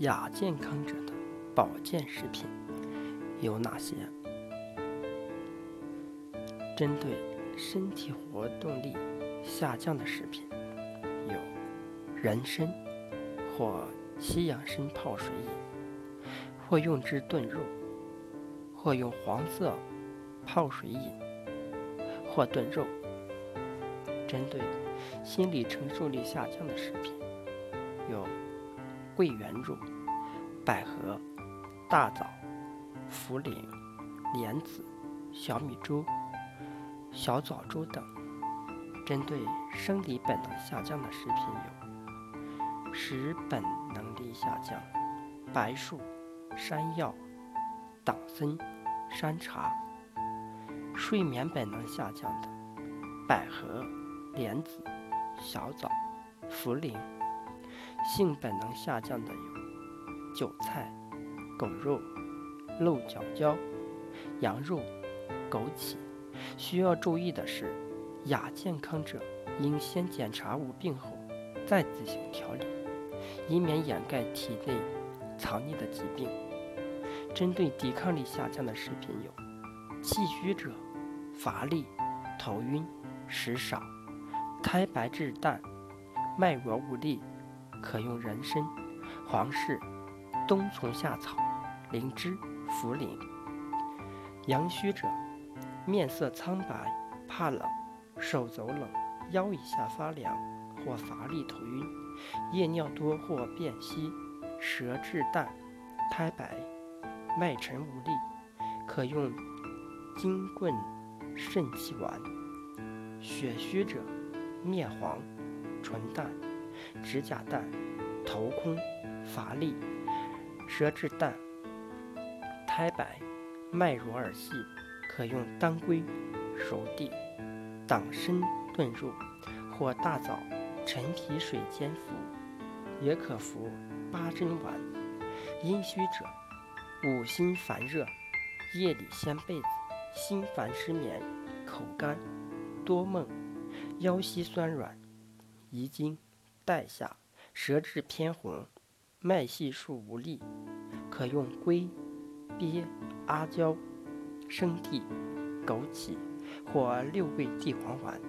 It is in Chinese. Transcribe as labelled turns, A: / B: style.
A: 亚健康者的保健食品有哪些？针对身体活动力下降的食品有人参或西洋参泡水饮，或用之炖肉，或用黄色泡水饮，或炖肉。针对心理承受力下降的食品有桂圆肉、百合、大枣、茯苓、莲子、小米粥。小枣粥等，针对生理本能下降的食品有：使本能力下降，白术、山药、党参、山茶；睡眠本能下降的，百合、莲子、小枣、茯苓；性本能下降的有韭菜、狗肉、鹿角椒、羊肉、枸杞。需要注意的是，亚健康者应先检查无病后，再自行调理，以免掩盖体内藏匿的疾病。针对抵抗力下降的食品有：气虚者、乏力、头晕、食少、苔白质淡、脉弱无力，可用人参、黄芪、冬虫夏草、灵芝、茯苓。阳虚者。面色苍白，怕冷，手走冷，腰以下发凉或乏力头晕，夜尿多或便稀，舌质淡，苔白，脉沉无力，可用金棍肾气丸。血虚者，面黄，唇淡，指甲淡，头空，乏力，舌质淡，苔白，脉弱而细。可用当归、熟地、党参炖肉，或大枣、陈皮水煎服，也可服八珍丸。阴虚者，五心烦热，夜里掀被子，心烦失眠，口干，多梦，腰膝酸软，遗精，在下，舌质偏红，脉细数无力，可用龟、鳖、阿胶。生地、枸杞或六味地黄丸。